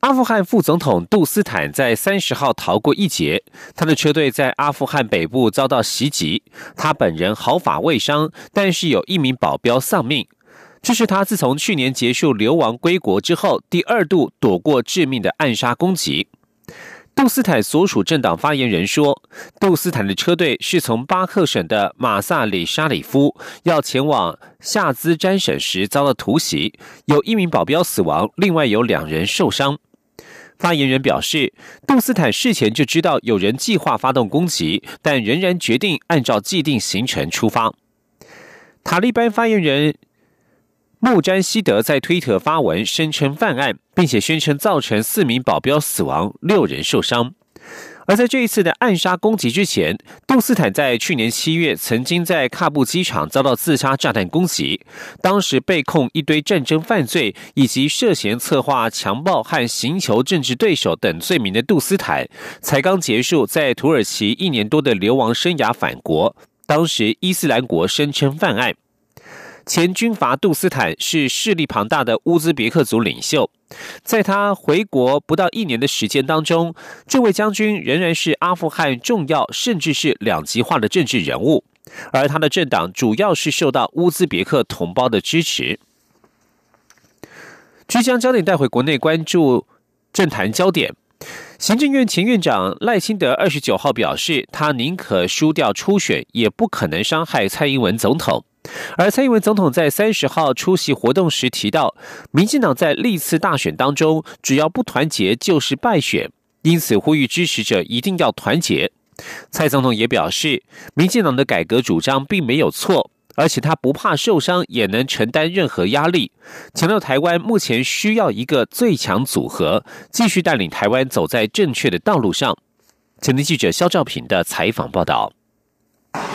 阿富汗副总统杜斯坦在三十号逃过一劫，他的车队在阿富汗北部遭到袭击，他本人毫发未伤，但是有一名保镖丧命。这是他自从去年结束流亡归国之后，第二度躲过致命的暗杀攻击。杜斯坦所属政党发言人说，杜斯坦的车队是从巴克省的马萨里沙里夫要前往夏兹詹省时遭到突袭，有一名保镖死亡，另外有两人受伤。发言人表示，杜斯坦事前就知道有人计划发动攻击，但仍然决定按照既定行程出发。塔利班发言人穆詹希德在推特发文声称犯案，并且宣称造成四名保镖死亡、六人受伤。而在这一次的暗杀攻击之前，杜斯坦在去年七月曾经在喀布机场遭到自杀炸弹攻击，当时被控一堆战争犯罪以及涉嫌策划强暴和寻求政治对手等罪名的杜斯坦，才刚结束在土耳其一年多的流亡生涯返国，当时伊斯兰国声称犯案。前军阀杜斯坦是势力庞大的乌兹别克族领袖，在他回国不到一年的时间当中，这位将军仍然是阿富汗重要甚至是两极化的政治人物，而他的政党主要是受到乌兹别克同胞的支持。即将焦点带回国内，关注政坛焦点。行政院前院长赖清德二十九号表示，他宁可输掉初选，也不可能伤害蔡英文总统。而蔡英文总统在三十号出席活动时提到，民进党在历次大选当中，只要不团结就是败选，因此呼吁支持者一定要团结。蔡总统也表示，民进党的改革主张并没有错，而且他不怕受伤，也能承担任何压力。强调台湾目前需要一个最强组合，继续带领台湾走在正确的道路上。前天记者肖兆平的采访报道。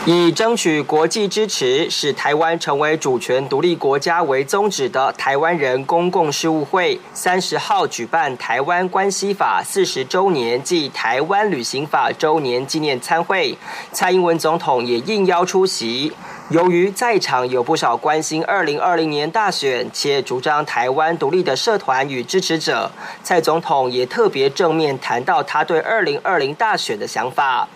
以争取国际支持，使台湾成为主权独立国家为宗旨的台湾人公共事务会，三十号举办《台湾关系法》四十周年暨《台湾旅行法》周年纪念参会，蔡英文总统也应邀出席。由于在场有不少关心二零二零年大选且主张台湾独立的社团与支持者，蔡总统也特别正面谈到他对二零二零大选的想法。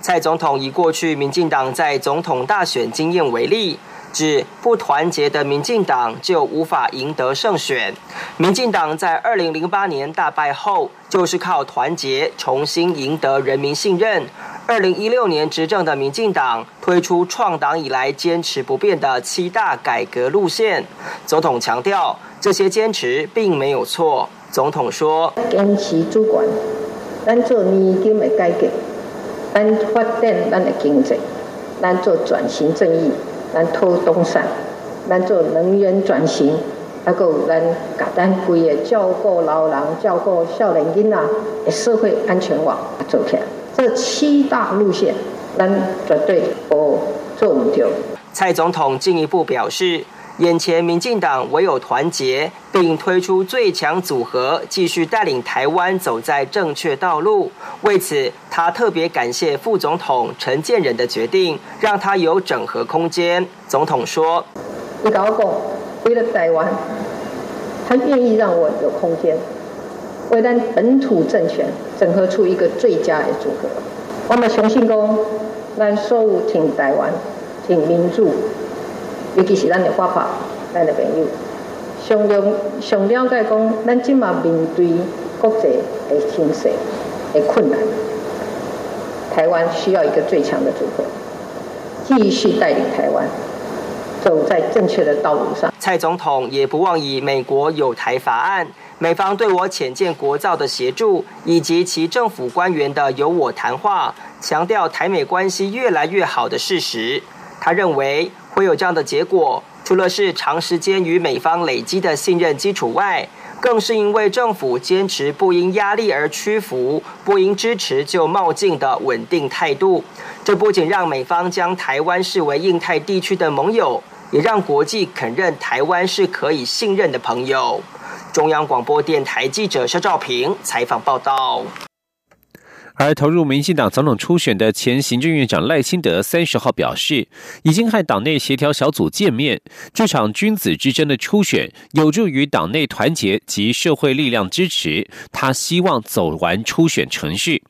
蔡总统以过去民进党在总统大选经验为例，指不团结的民进党就无法赢得胜选。民进党在二零零八年大败后，就是靠团结重新赢得人民信任。二零一六年执政的民进党推出创党以来坚持不变的七大改革路线。总统强调，这些坚持并没有错。总统说：“坚持主管，咱做年金的改革。”咱发展咱的经济，咱做转型正义，咱拖东山，咱做能源转型，还有咱甲咱规个照顾老人、照顾少年囡仔的社会安全网做起来。这七大路线，咱绝对不做唔掉。蔡总统进一步表示。眼前，民进党唯有团结，并推出最强组合，继续带领台湾走在正确道路。为此，他特别感谢副总统陈建仁的决定，让他有整合空间。总统说：“你跟我讲，为了台湾，他愿意让我有空间，为咱本土政权整合出一个最佳的组合。我们相信公，咱所有挺台湾、挺民主。”尤其是咱的爸爸、咱的朋友，上了上了解讲，咱今嘛面对国际的形势的困难，台湾需要一个最强的组合，继续带领台湾走在正确的道路上。蔡总统也不忘以美国有台法案、美方对我浅见国造的协助，以及其政府官员的有我谈话，强调台美关系越来越好的事实。他认为。会有这样的结果，除了是长时间与美方累积的信任基础外，更是因为政府坚持不因压力而屈服、不因支持就冒进的稳定态度。这不仅让美方将台湾视为印太地区的盟友，也让国际肯认台湾是可以信任的朋友。中央广播电台记者肖兆平采访报道。而投入民进党总统初选的前行政院长赖清德三十号表示，已经和党内协调小组见面，这场君子之争的初选有助于党内团结及社会力量支持，他希望走完初选程序。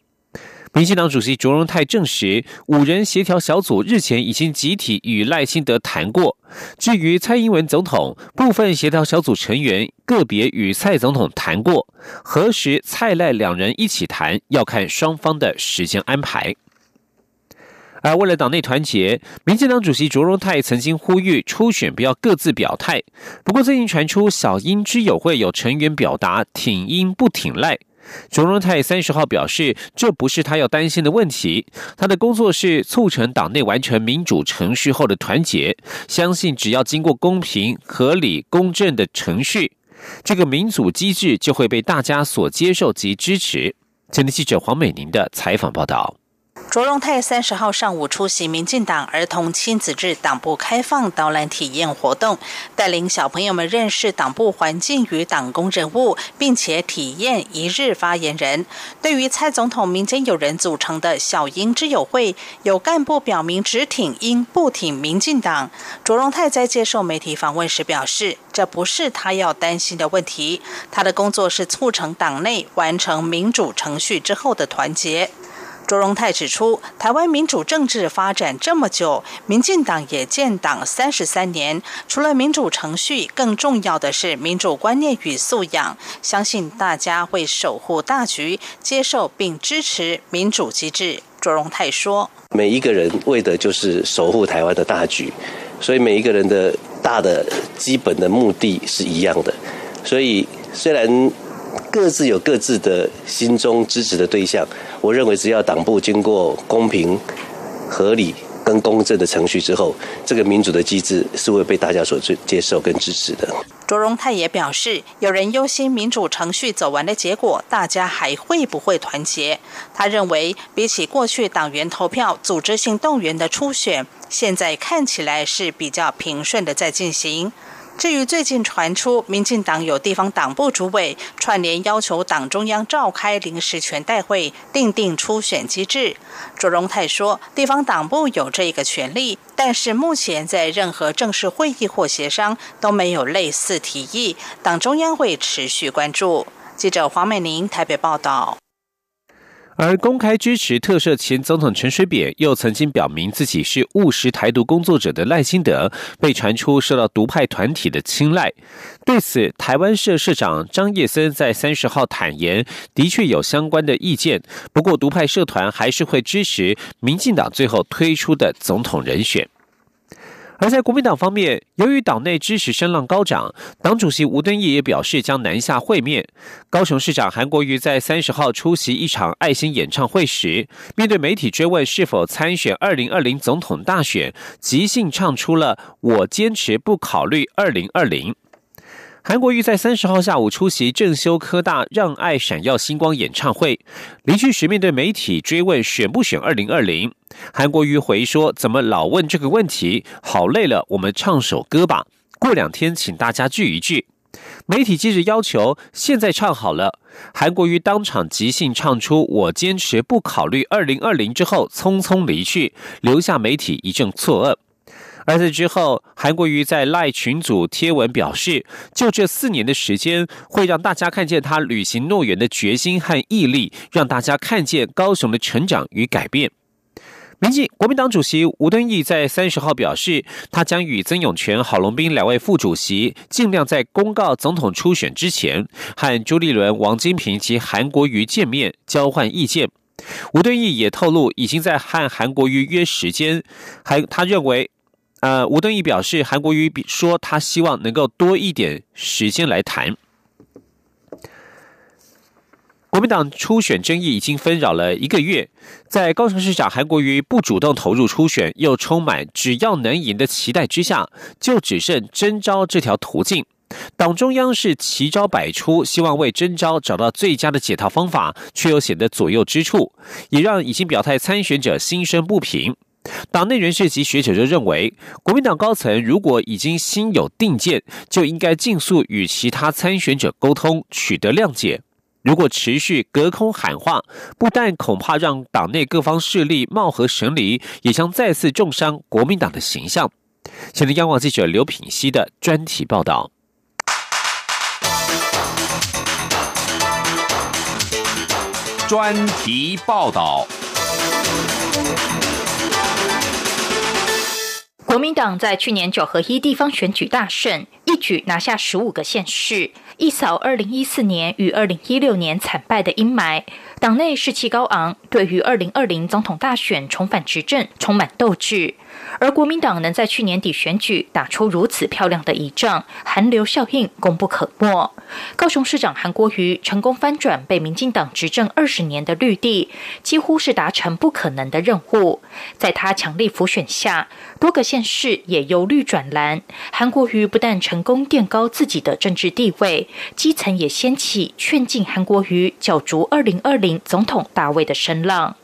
民进党主席卓荣泰证实，五人协调小组日前已经集体与赖清德谈过。至于蔡英文总统，部分协调小组成员个别与蔡总统谈过，何时蔡赖两人一起谈，要看双方的时间安排。而为了党内团结，民进党主席卓荣泰曾经呼吁初选不要各自表态。不过最近传出小英之友会有成员表达挺英不挺赖。卓荣泰三十号表示，这不是他要担心的问题。他的工作是促成党内完成民主程序后的团结，相信只要经过公平、合理、公正的程序，这个民主机制就会被大家所接受及支持。前的记者黄美玲的采访报道。卓荣泰三十号上午出席民进党儿童亲子日党部开放导览体验活动，带领小朋友们认识党部环境与党工人物，并且体验一日发言人。对于蔡总统民间友人组成的小英之友会，有干部表明只挺英不挺民进党。卓荣泰在接受媒体访问时表示，这不是他要担心的问题，他的工作是促成党内完成民主程序之后的团结。卓荣泰指出，台湾民主政治发展这么久，民进党也建党三十三年，除了民主程序，更重要的是民主观念与素养。相信大家会守护大局，接受并支持民主机制。卓荣泰说：“每一个人为的就是守护台湾的大局，所以每一个人的大的基本的目的是一样的。所以虽然……”各自有各自的心中支持的对象，我认为只要党部经过公平、合理跟公正的程序之后，这个民主的机制是会被大家所接接受跟支持的。卓荣泰也表示，有人忧心民主程序走完的结果，大家还会不会团结？他认为，比起过去党员投票、组织性动员的初选，现在看起来是比较平顺的在进行。至于最近传出民进党有地方党部主委串联要求党中央召开临时全代会，定定初选机制，卓荣泰说，地方党部有这个权利，但是目前在任何正式会议或协商都没有类似提议，党中央会持续关注。记者黄美玲台北报道。而公开支持特赦前总统陈水扁，又曾经表明自己是务实台独工作者的赖清德，被传出受到独派团体的青睐。对此，台湾社社长张叶森在三十号坦言，的确有相关的意见，不过独派社团还是会支持民进党最后推出的总统人选。而在国民党方面，由于党内支持声浪高涨，党主席吴敦义也表示将南下会面。高雄市长韩国瑜在三十号出席一场爱心演唱会时，面对媒体追问是否参选二零二零总统大选，即兴唱出了“我坚持不考虑二零二零”。韩国瑜在三十号下午出席正修科大“让爱闪耀星光”演唱会，离去时面对媒体追问选不选二零二零，韩国瑜回说：“怎么老问这个问题？好累了，我们唱首歌吧。过两天请大家聚一聚。”媒体接着要求：“现在唱好了。”韩国瑜当场即兴唱出“我坚持不考虑二零二零”之后，匆匆离去，留下媒体一阵错愕。而在之后，韩国瑜在赖群组贴文表示，就这四年的时间，会让大家看见他履行诺言的决心和毅力，让大家看见高雄的成长与改变。民进国民党主席吴敦义在三十号表示，他将与曾永权、郝龙斌两位副主席，尽量在公告总统初选之前，和朱立伦、王金平及韩国瑜见面，交换意见。吴敦义也透露，已经在和韩国瑜约时间，还他认为。呃，吴敦义表示，韩国瑜说他希望能够多一点时间来谈。国民党初选争议已经纷扰了一个月，在高雄市长韩国瑜不主动投入初选，又充满只要能赢的期待之下，就只剩征召这条途径。党中央是奇招百出，希望为征召找到最佳的解套方法，却又显得左右之处，也让已经表态参选者心生不平。党内人士及学者就认为，国民党高层如果已经心有定见，就应该尽速与其他参选者沟通，取得谅解。如果持续隔空喊话，不但恐怕让党内各方势力貌合神离，也将再次重伤国民党的形象。前天央广记者刘品熙的专题报道。专题报道。国民党在去年九合一地方选举大胜，一举拿下十五个县市，一扫二零一四年与二零一六年惨败的阴霾。党内士气高昂，对于二零二零总统大选重返执政充满斗志。而国民党能在去年底选举打出如此漂亮的一仗，寒流效应功不可没。高雄市长韩国瑜成功翻转被民进党执政二十年的绿地，几乎是达成不可能的任务。在他强力辅选下，多个县市也由绿转蓝。韩国瑜不但成功垫高自己的政治地位，基层也掀起劝进韩国瑜角逐二零二零总统大位的声浪。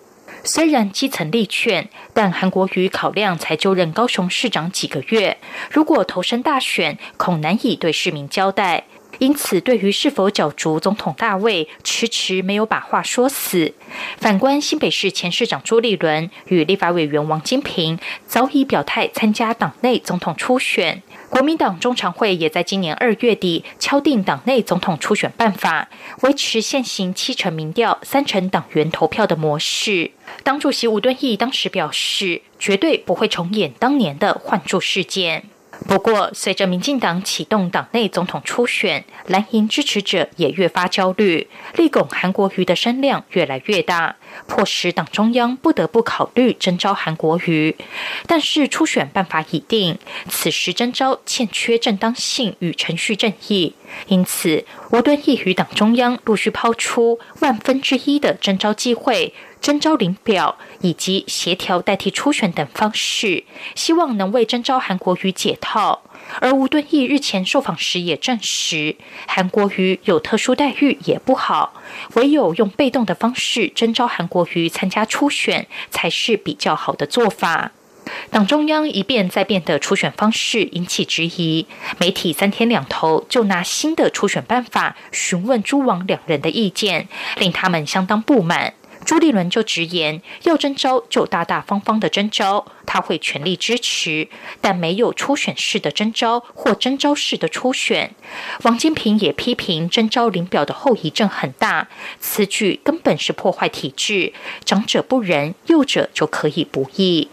虽然基层力劝，但韩国瑜考量才就任高雄市长几个月，如果投身大选，恐难以对市民交代。因此，对于是否角逐总统大位，迟迟没有把话说死。反观新北市前市长朱立伦与立法委员王金平，早已表态参加党内总统初选。国民党中常会也在今年二月底敲定党内总统初选办法，维持现行七成民调、三成党员投票的模式。党主席吴敦义当时表示，绝对不会重演当年的换柱事件。不过，随着民进党启动党内总统初选，蓝营支持者也越发焦虑，力拱韩国瑜的声量越来越大，迫使党中央不得不考虑征召韩国瑜。但是初选办法已定，此时征召欠缺正当性与程序正义，因此吴敦义与党中央陆续抛出万分之一的征召机会。征召领表以及协调代替初选等方式，希望能为征召韩国瑜解套。而吴敦义日前受访时也证实，韩国瑜有特殊待遇也不好，唯有用被动的方式征召韩国瑜参加初选，才是比较好的做法。党中央一变再变的初选方式引起质疑，媒体三天两头就拿新的初选办法询问朱王两人的意见，令他们相当不满。朱立伦就直言，要征召就大大方方的征召，他会全力支持，但没有初选式的征召或征召式的初选。王金平也批评征召林表的后遗症很大，此举根本是破坏体制，长者不仁，幼者就可以不义。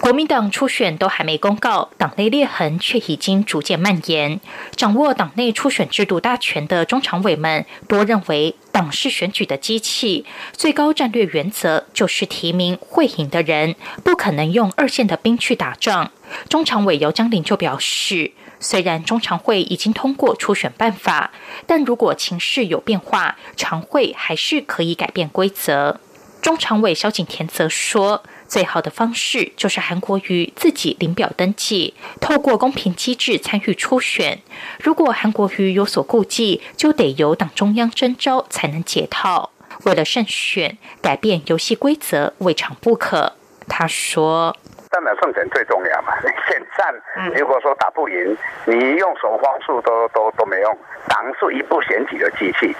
国民党初选都还没公告，党内裂痕却已经逐渐蔓延。掌握党内初选制度大权的中常委们，多认为党是选举的机器，最高战略原则就是提名会赢的人，不可能用二线的兵去打仗。中常委姚江林就表示，虽然中常会已经通过初选办法，但如果情势有变化，常会还是可以改变规则。中常委萧景田则说。最好的方式就是韩国瑜自己领表登记，透过公平机制参与初选。如果韩国瑜有所顾忌，就得由党中央征召才能解套。为了胜选，改变游戏规则未尝不可。他说。当然胜选最重要嘛。选战如果说打不赢，你用什么方式都都都没用。党是一部选举的机器，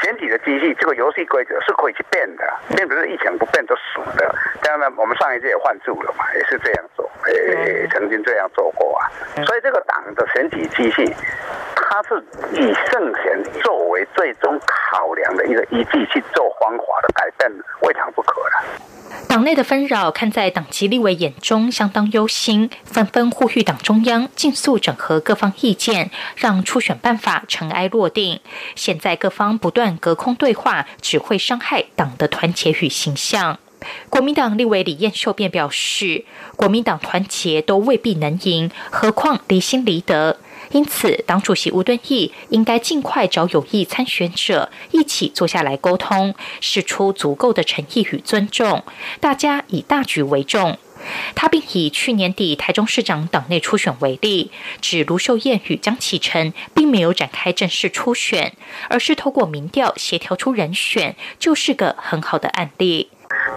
选举的机器这个游戏规则是可以去变的，并不是一成不变就死的。当然，我们上一届也换住了嘛，也是这样做，也曾经这样做过啊。所以这个党的选举机器，它是以胜选作为最终考量的一个依据去做方法的改变，未尝不可的。党内的纷扰，看在党籍立委眼中相当忧心，纷纷呼吁党中央尽速整合各方意见，让初选办法尘埃落定。现在各方不断隔空对话，只会伤害党的团结与形象。国民党立委李彦秀便表示，国民党团结都未必能赢，何况离心离德。因此，党主席吴敦义应该尽快找有意参选者一起坐下来沟通，释出足够的诚意与尊重，大家以大局为重。他并以去年底台中市长党内初选为例，指卢秀燕与江启臣并没有展开正式初选，而是透过民调协调出人选，就是个很好的案例。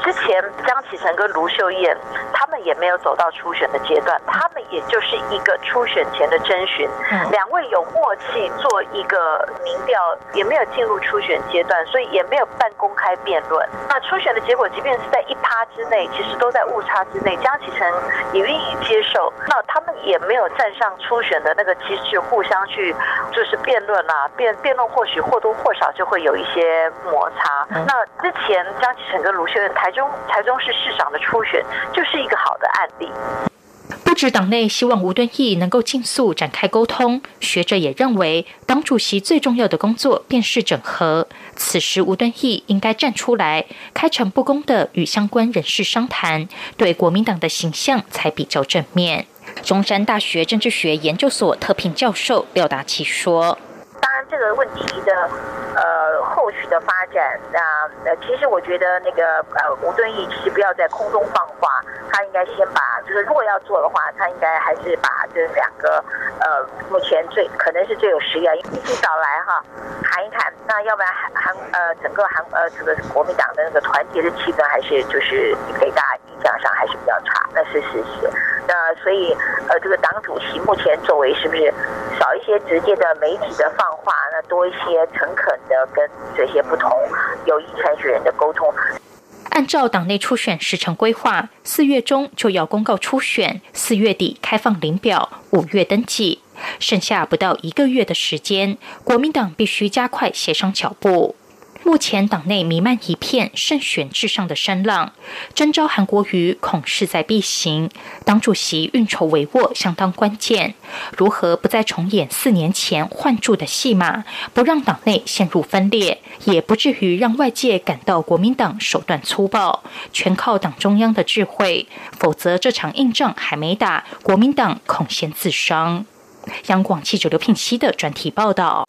之前启程跟卢秀燕，他们也没有走到初选的阶段，他们也就是一个初选前的征询，两位有默契做一个民调，也没有进入初选阶段，所以也没有办公开辩论。那初选的结果，即便是在一趴之内，其实都在误差之内，江启程也愿意接受。那他们也没有站上初选的那个机制，互相去就是辩论啊，辩辩论或许或多或少就会有一些摩擦。那之前江启程跟卢秀燕台。中台中市市长的初选就是一个好的案例。不止党内希望吴敦义能够尽速展开沟通，学者也认为，党主席最重要的工作便是整合。此时，吴敦义应该站出来，开诚布公的与相关人士商谈，对国民党的形象才比较正面。中山大学政治学研究所特聘教授廖达奇说。当然，这个问题的呃后续的发展，那呃，其实我觉得那个呃吴敦义其实不要在空中放话，他应该先把就是如果要做的话，他应该还是把这两个呃目前最可能是最有实力，一起找来哈谈一谈。那要不然韩韩呃整个韩呃这个国民党的那个团结的气氛还是就是给大家印象上还是比较差，那是事实。那所以呃这个党主席目前作为是不是少一些直接的媒体的放？话那多一些诚恳的跟这些不同有意参选人的沟通。按照党内初选时程规划，四月中就要公告初选，四月底开放领表，五月登记，剩下不到一个月的时间，国民党必须加快协商脚步。目前党内弥漫一片胜选至上的声浪，征召韩国瑜恐势在必行。党主席运筹帷幄相当关键，如何不再重演四年前换柱的戏码，不让党内陷入分裂，也不至于让外界感到国民党手段粗暴，全靠党中央的智慧。否则这场硬仗还没打，国民党恐先自伤。央广记者刘聘熙的专题报道。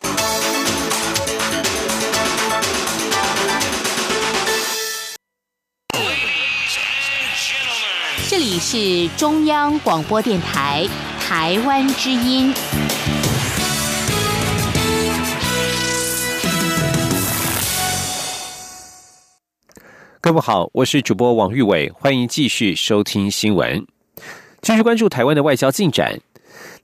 这里是中央广播电台台湾之音。各位好，我是主播王玉伟，欢迎继续收听新闻。继续关注台湾的外交进展。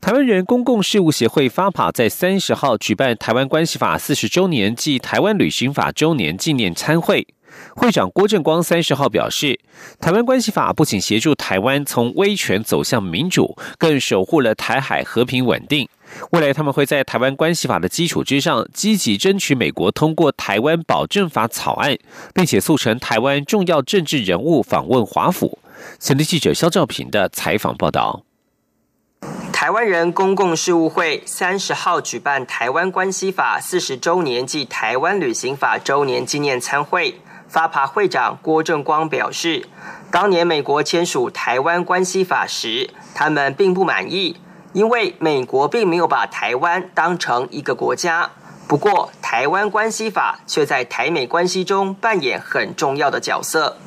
台湾人公共事务协会发法在三十号举办台湾关系法四十周年暨台湾旅行法周年纪念参会。会长郭正光三十号表示，台湾关系法不仅协助台湾从威权走向民主，更守护了台海和平稳定。未来他们会在台湾关系法的基础之上，积极争取美国通过台湾保证法草案，并且促成台湾重要政治人物访问华府。前的记者肖兆平的采访报道。台湾人公共事务会三十号举办台湾关系法四十周年暨台湾旅行法周年纪念参会。发爬会长郭正光表示，当年美国签署台湾关系法时，他们并不满意，因为美国并没有把台湾当成一个国家。不过，台湾关系法却在台美关系中扮演很重要的角色。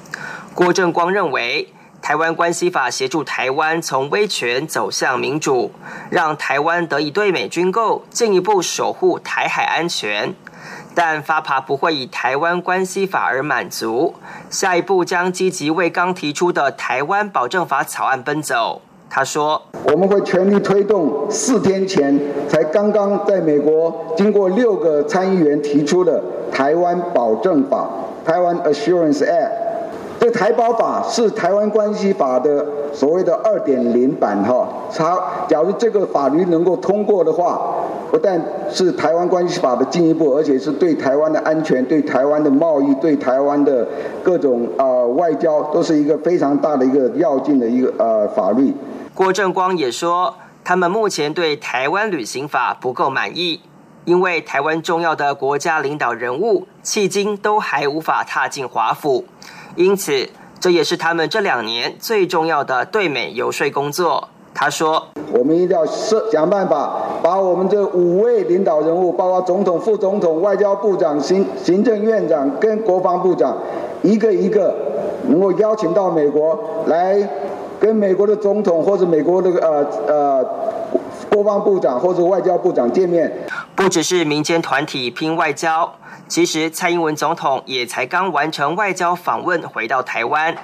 郭正光认为，台湾关系法协助台湾从威权走向民主，让台湾得以对美军购，进一步守护台海安全。但发爬不会以台湾关系法而满足，下一步将积极为刚提出的台湾保证法草案奔走。他说：“我们会全力推动四天前才刚刚在美国经过六个参议员提出的台湾保证法（台湾 Assurance Act）。这台胞法是台湾关系法的所谓的二点零版，哈。它假如这个法律能够通过的话。”不但是台湾关系法的进一步，而且是对台湾的安全、对台湾的贸易、对台湾的各种啊外交，都是一个非常大的一个要进的一个呃法律。郭正光也说，他们目前对台湾旅行法不够满意，因为台湾重要的国家领导人物迄今都还无法踏进华府，因此这也是他们这两年最重要的对美游说工作。他说：“我们一定要设想办法，把我们这五位领导人物，包括总统、副总统、外交部长、行行政院长跟国防部长，一个一个能够邀请到美国来跟美国的总统或者美国的呃呃国防部长或者外交部长见面。不只是民间团体拼外交，其实蔡英文总统也才刚完成外交访问回到台湾。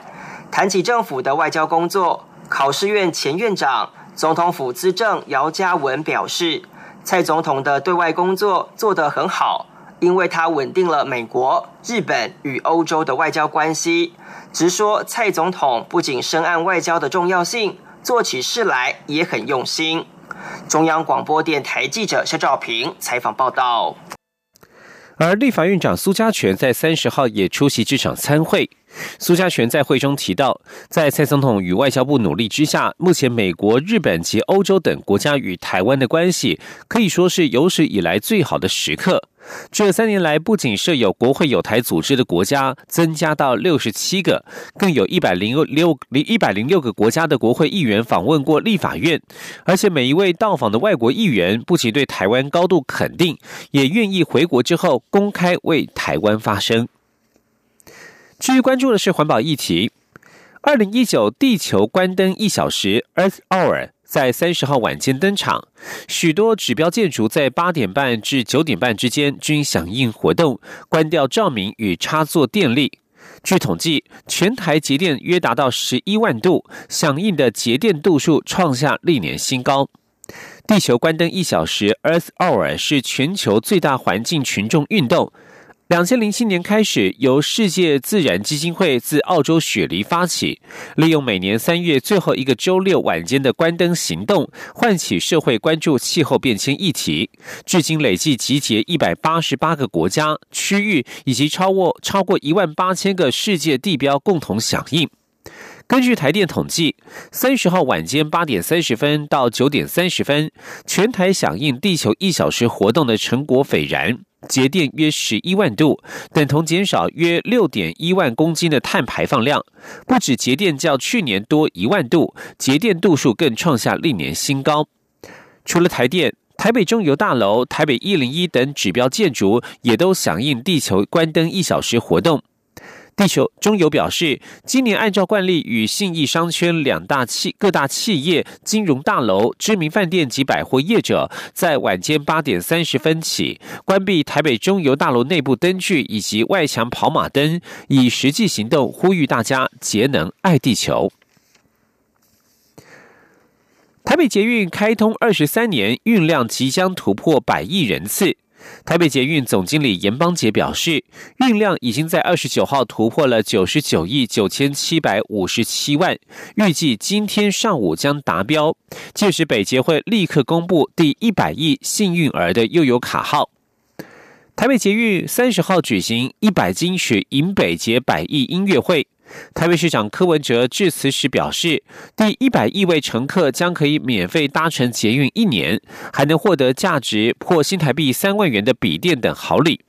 谈起政府的外交工作，考试院前院长、总统府资政姚嘉文表示，蔡总统的对外工作做得很好，因为他稳定了美国、日本与欧洲的外交关系。直说蔡总统不仅深谙外交的重要性，做起事来也很用心。中央广播电台记者肖兆平采访报道。而立法院长苏家全在三十号也出席这场参会。苏家全在会中提到，在蔡总统与外交部努力之下，目前美国、日本及欧洲等国家与台湾的关系可以说是有史以来最好的时刻。这三年来，不仅设有国会有台组织的国家增加到六十七个，更有一百零六零一百零六个国家的国会议员访问过立法院，而且每一位到访的外国议员不仅对台湾高度肯定，也愿意回国之后公开为台湾发声。至于关注的是环保议题，二零一九地球关灯一小时 （Earth Hour）。在三十号晚间登场，许多指标建筑在八点半至九点半之间均响应活动，关掉照明与插座电力。据统计，全台节电约达到十一万度，响应的节电度数创下历年新高。地球关灯一小时 （Earth Hour） 是全球最大环境群众运动。两千零七年开始，由世界自然基金会自澳洲雪梨发起，利用每年三月最后一个周六晚间的关灯行动，唤起社会关注气候变迁议题。至今累计集结一百八十八个国家、区域以及超过超过一万八千个世界地标共同响应。根据台电统计，三十号晚间八点三十分到九点三十分，全台响应地球一小时活动的成果斐然。节电约十一万度，等同减少约六点一万公斤的碳排放量。不止节电较去年多一万度，节电度数更创下历年新高。除了台电，台北中油大楼、台北一零一等指标建筑也都响应地球关灯一小时活动。地球中油表示，今年按照惯例，与信义商圈两大企各大企业、金融大楼、知名饭店及百货业者，在晚间八点三十分起关闭台北中油大楼内部灯具以及外墙跑马灯，以实际行动呼吁大家节能爱地球。台北捷运开通二十三年，运量即将突破百亿人次。台北捷运总经理严邦杰表示，运量已经在二十九号突破了九十九亿九千七百五十七万，预计今天上午将达标，届时北捷会立刻公布第一百亿幸运儿的悠游卡号。台北捷运三十号举行一百金曲迎北捷百亿音乐会。台北市长柯文哲致辞时表示，第一百亿位乘客将可以免费搭乘捷运一年，还能获得价值破新台币三万元的笔电等好礼。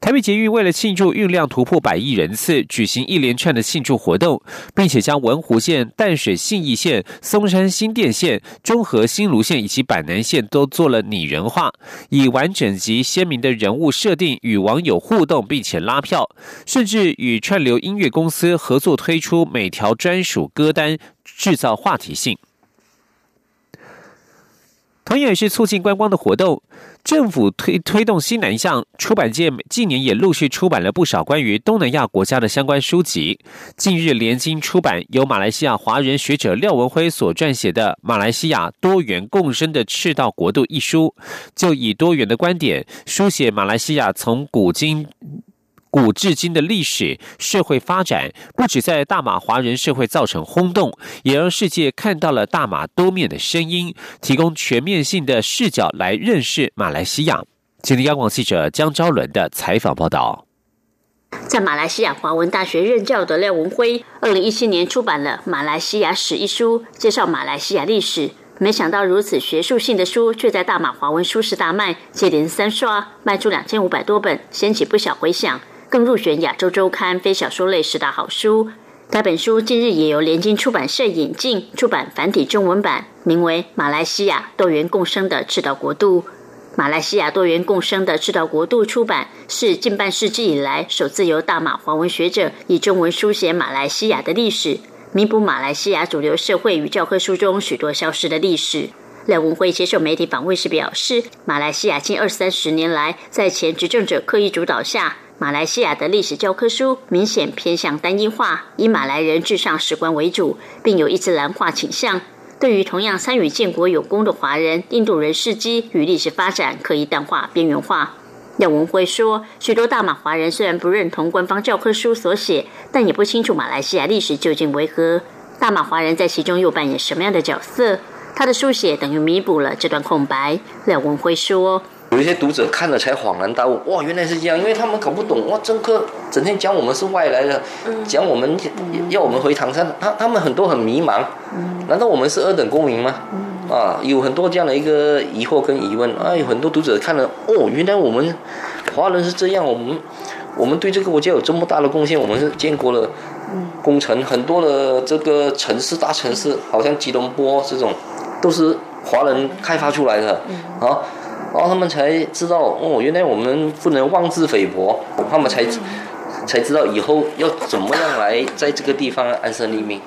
台北捷运为了庆祝运量突破百亿人次，举行一连串的庆祝活动，并且将文湖线、淡水信义线、松山新店线、中和新芦线以及板南线都做了拟人化，以完整及鲜明的人物设定与网友互动，并且拉票，甚至与串流音乐公司合作推出每条专属歌单，制造话题性。同样也是促进观光的活动。政府推推动新南向，出版界近年也陆续出版了不少关于东南亚国家的相关书籍。近日，联经出版由马来西亚华人学者廖文辉所撰写的《马来西亚多元共生的赤道国度》一书，就以多元的观点书写马来西亚从古今。古至今的历史社会发展，不止在大马华人社会造成轰动，也让世界看到了大马多面的声音，提供全面性的视角来认识马来西亚。今天央广记者江昭伦的采访报道。在马来西亚华文大学任教的廖文辉，二零一七年出版了《马来西亚史》一书，介绍马来西亚历史。没想到如此学术性的书，却在大马华文书市大卖，接连三刷，卖出两千五百多本，掀起不小回响。更入选亚洲周刊非小说类十大好书。该本书近日也由联经出版社引进出版繁体中文版，名为《马来西亚多元共生的赤道国度》。马来西亚多元共生的赤道国度出版是近半世纪以来首次由大马华文学者以中文书写马来西亚的历史。弥补马来西亚主流社会与教科书中许多消失的历史。廖文辉接受媒体访问时表示，马来西亚近二三十年来，在前执政者刻意主导下，马来西亚的历史教科书明显偏向单一化，以马来人至上史观为主，并有伊斯兰化倾向。对于同样参与建国有功的华人、印度人事迹与历史发展，刻意淡化、边缘化。廖文辉说，许多大马华人虽然不认同官方教科书所写，但也不清楚马来西亚历史究竟为何。大马华人在其中又扮演什么样的角色？他的书写等于弥补了这段空白。廖文辉说：“有一些读者看了才恍然大悟，哇，原来是这样，因为他们搞不懂，哇，政客整天讲我们是外来的，讲我们要我们回唐山，他他们很多很迷茫，难道我们是二等公民吗？啊，有很多这样的一个疑惑跟疑问。啊，有很多读者看了，哦，原来我们华人是这样，我们我们对这个国家有这么大的贡献，我们是建国了工程很多的这个城市大城市，好像吉隆坡这种。”都是华人开发出来的，啊，然后他们才知道哦，原来我们不能妄自菲薄，他们才才知道以后要怎么样来在这个地方安身立命。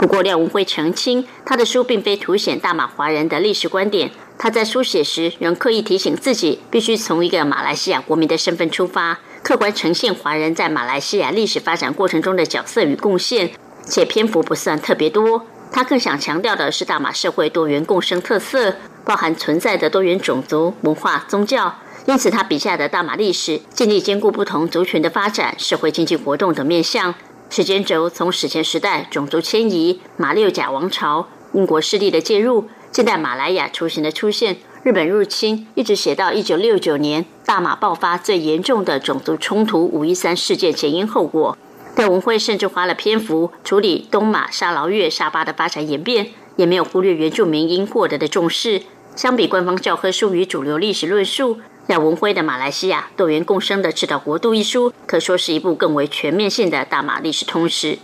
不过廖文辉澄清，他的书并非凸显大马华人的历史观点，他在书写时仍刻意提醒自己，必须从一个马来西亚国民的身份出发，客观呈现华人在马来西亚历史发展过程中的角色与贡献，且篇幅不算特别多。他更想强调的是大马社会多元共生特色，包含存在的多元种族、文化、宗教。因此，他笔下的大马历史尽力兼顾不同族群的发展、社会经济活动等面向。时间轴从史前时代种族迁移、马六甲王朝、英国势力的介入、近代马来亚雏形的出现、日本入侵，一直写到一九六九年大马爆发最严重的种族冲突——五一三事件前因后果。廖文辉甚至花了篇幅处理东马沙劳越沙巴的发展演变，也没有忽略原住民应获得的重视。相比官方教科书与主流历史论述，廖文辉的《马来西亚多元共生的赤道国度》一书，可说是一部更为全面性的大马历史通史。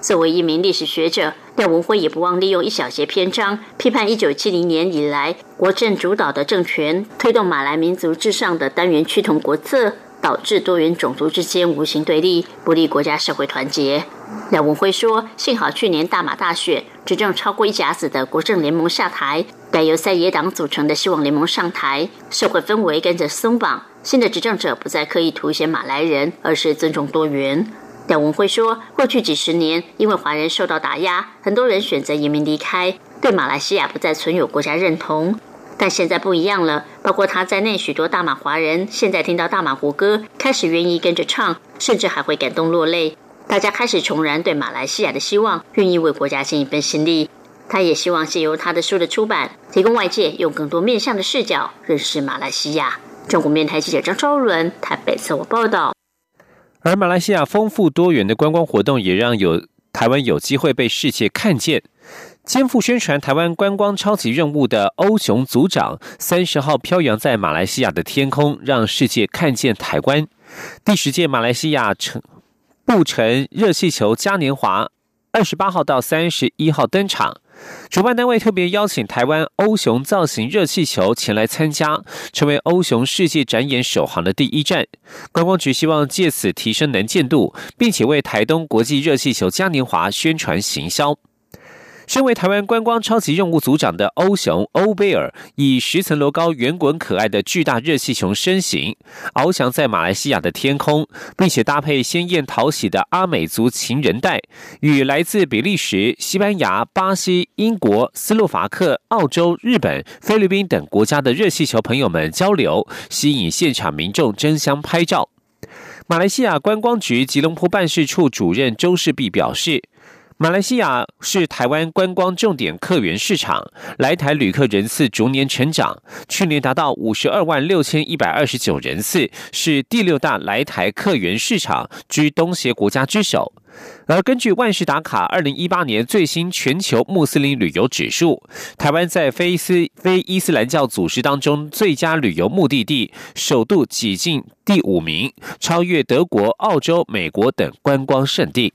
作为一名历史学者，廖文辉也不忘利用一小节篇章，批判一九七零年以来国政主导的政权推动马来民族至上的单元趋同国策。导致多元种族之间无形对立，不利国家社会团结。廖文辉说：“幸好去年大马大选，执政超过一甲子的国政联盟下台，改由在野党组成的希望联盟上台，社会氛围跟着松绑。新的执政者不再刻意凸显马来人，而是尊重多元。”廖文辉说：“过去几十年，因为华人受到打压，很多人选择移民离开，对马来西亚不再存有国家认同。”但现在不一样了，包括他在内，许多大马华人现在听到大马国歌，开始愿意跟着唱，甚至还会感动落泪。大家开始重燃对马来西亚的希望，愿意为国家尽一份心力。他也希望借由他的书的出版，提供外界用更多面向的视角认识马来西亚。中国面台记者张昭伦台北自我报道。而马来西亚丰富多元的观光活动，也让有台湾有机会被世界看见。肩负宣传台湾观光超级任务的欧雄组长，三十号飘扬在马来西亚的天空，让世界看见台湾。第十届马来西亚城布城热气球嘉年华，二十八号到三十一号登场。主办单位特别邀请台湾欧雄造型热气球前来参加，成为欧雄世界展演首航的第一站。观光局希望借此提升能见度，并且为台东国际热气球嘉年华宣传行销。身为台湾观光超级任务组长的欧雄欧贝尔，以十层楼高、圆滚可爱的巨大热气球身形，翱翔在马来西亚的天空，并且搭配鲜艳讨喜的阿美族情人带，与来自比利时、西班牙、巴西、英国、斯洛伐克、澳洲、日本、菲律宾等国家的热气球朋友们交流，吸引现场民众争相拍照。马来西亚观光局吉隆坡办事处主任周世碧表示。马来西亚是台湾观光重点客源市场，来台旅客人次逐年成长，去年达到五十二万六千一百二十九人次，是第六大来台客源市场，居东协国家之首。而根据万事达卡二零一八年最新全球穆斯林旅游指数，台湾在非斯非伊斯兰教组织当中最佳旅游目的地，首度挤进第五名，超越德国、澳洲、美国等观光胜地。